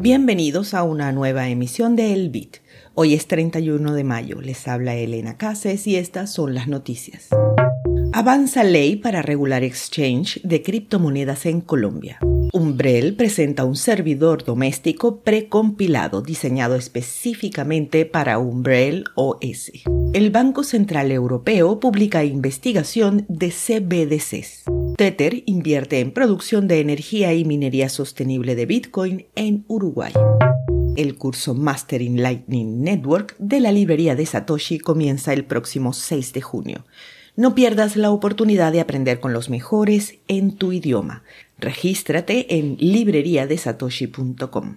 Bienvenidos a una nueva emisión de El Bit. Hoy es 31 de mayo, les habla Elena Cases y estas son las noticias. Avanza ley para regular exchange de criptomonedas en Colombia. Umbrel presenta un servidor doméstico precompilado diseñado específicamente para Umbrel OS. El Banco Central Europeo publica investigación de CBDCs. Tether invierte en producción de energía y minería sostenible de Bitcoin en Uruguay. El curso Mastering Lightning Network de la librería de Satoshi comienza el próximo 6 de junio. No pierdas la oportunidad de aprender con los mejores en tu idioma. Regístrate en libreriadesatoshi.com.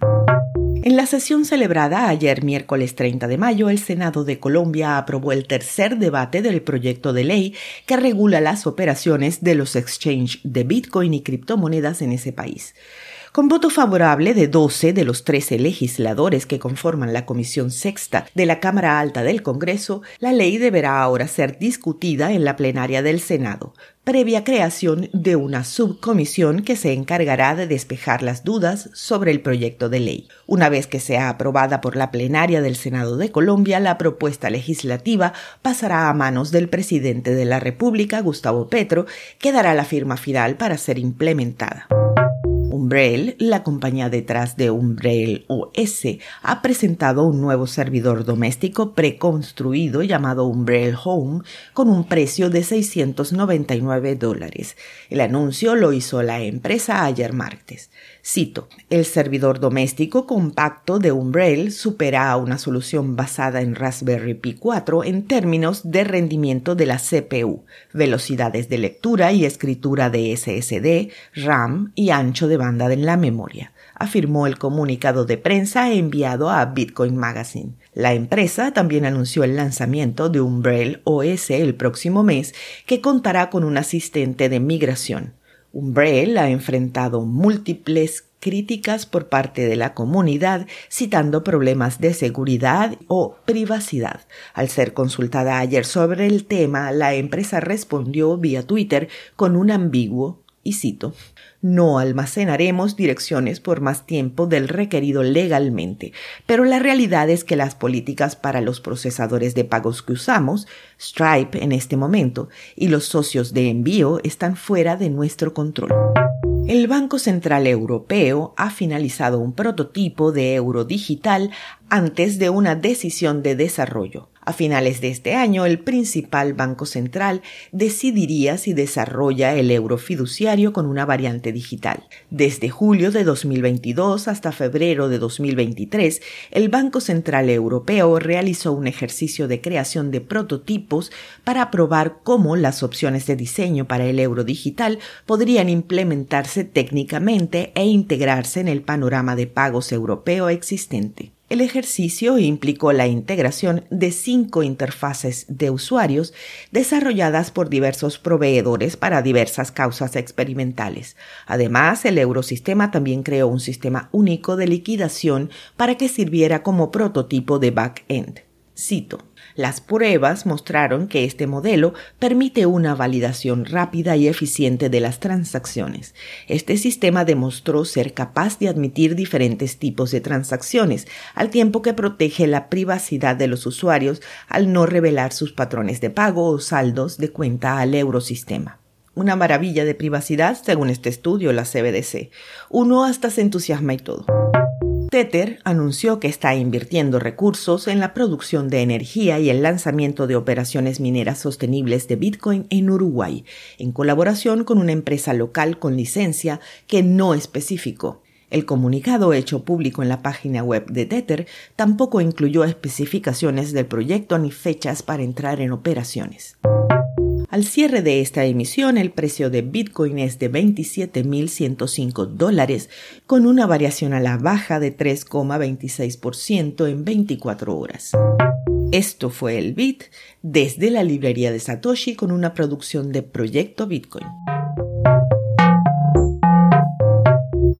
En la sesión celebrada ayer miércoles 30 de mayo, el Senado de Colombia aprobó el tercer debate del proyecto de ley que regula las operaciones de los exchanges de Bitcoin y criptomonedas en ese país. Con voto favorable de 12 de los 13 legisladores que conforman la Comisión Sexta de la Cámara Alta del Congreso, la ley deberá ahora ser discutida en la plenaria del Senado, previa creación de una subcomisión que se encargará de despejar las dudas sobre el proyecto de ley. Una vez que sea aprobada por la plenaria del Senado de Colombia, la propuesta legislativa pasará a manos del presidente de la República, Gustavo Petro, que dará la firma final para ser implementada. Umbrel, la compañía detrás de Umbrel OS, ha presentado un nuevo servidor doméstico preconstruido llamado Umbrel Home con un precio de 699 dólares. El anuncio lo hizo la empresa ayer martes. Cito, el servidor doméstico compacto de Umbrel supera a una solución basada en Raspberry Pi 4 en términos de rendimiento de la CPU, velocidades de lectura y escritura de SSD, RAM y ancho de banda en la memoria, afirmó el comunicado de prensa enviado a Bitcoin Magazine. La empresa también anunció el lanzamiento de Umbrel OS el próximo mes, que contará con un asistente de migración. Umbrel ha enfrentado múltiples críticas por parte de la comunidad citando problemas de seguridad o privacidad. Al ser consultada ayer sobre el tema, la empresa respondió vía Twitter con un ambiguo y cito, no almacenaremos direcciones por más tiempo del requerido legalmente, pero la realidad es que las políticas para los procesadores de pagos que usamos, Stripe en este momento, y los socios de envío están fuera de nuestro control. El Banco Central Europeo ha finalizado un prototipo de euro digital antes de una decisión de desarrollo. A finales de este año, el principal banco central decidiría si desarrolla el euro fiduciario con una variante digital. Desde julio de 2022 hasta febrero de 2023, el Banco Central Europeo realizó un ejercicio de creación de prototipos para probar cómo las opciones de diseño para el euro digital podrían implementarse técnicamente e integrarse en el panorama de pagos europeo existente. El ejercicio implicó la integración de cinco interfaces de usuarios desarrolladas por diversos proveedores para diversas causas experimentales. Además, el Eurosistema también creó un sistema único de liquidación para que sirviera como prototipo de back-end. Cito. Las pruebas mostraron que este modelo permite una validación rápida y eficiente de las transacciones. Este sistema demostró ser capaz de admitir diferentes tipos de transacciones, al tiempo que protege la privacidad de los usuarios al no revelar sus patrones de pago o saldos de cuenta al eurosistema. Una maravilla de privacidad, según este estudio, la CBDC. Uno hasta se entusiasma y todo. Tether anunció que está invirtiendo recursos en la producción de energía y el lanzamiento de operaciones mineras sostenibles de Bitcoin en Uruguay, en colaboración con una empresa local con licencia que no especificó. El comunicado hecho público en la página web de Tether tampoco incluyó especificaciones del proyecto ni fechas para entrar en operaciones. Al cierre de esta emisión, el precio de Bitcoin es de 27.105 dólares, con una variación a la baja de 3,26% en 24 horas. Esto fue el Bit desde la librería de Satoshi con una producción de Proyecto Bitcoin.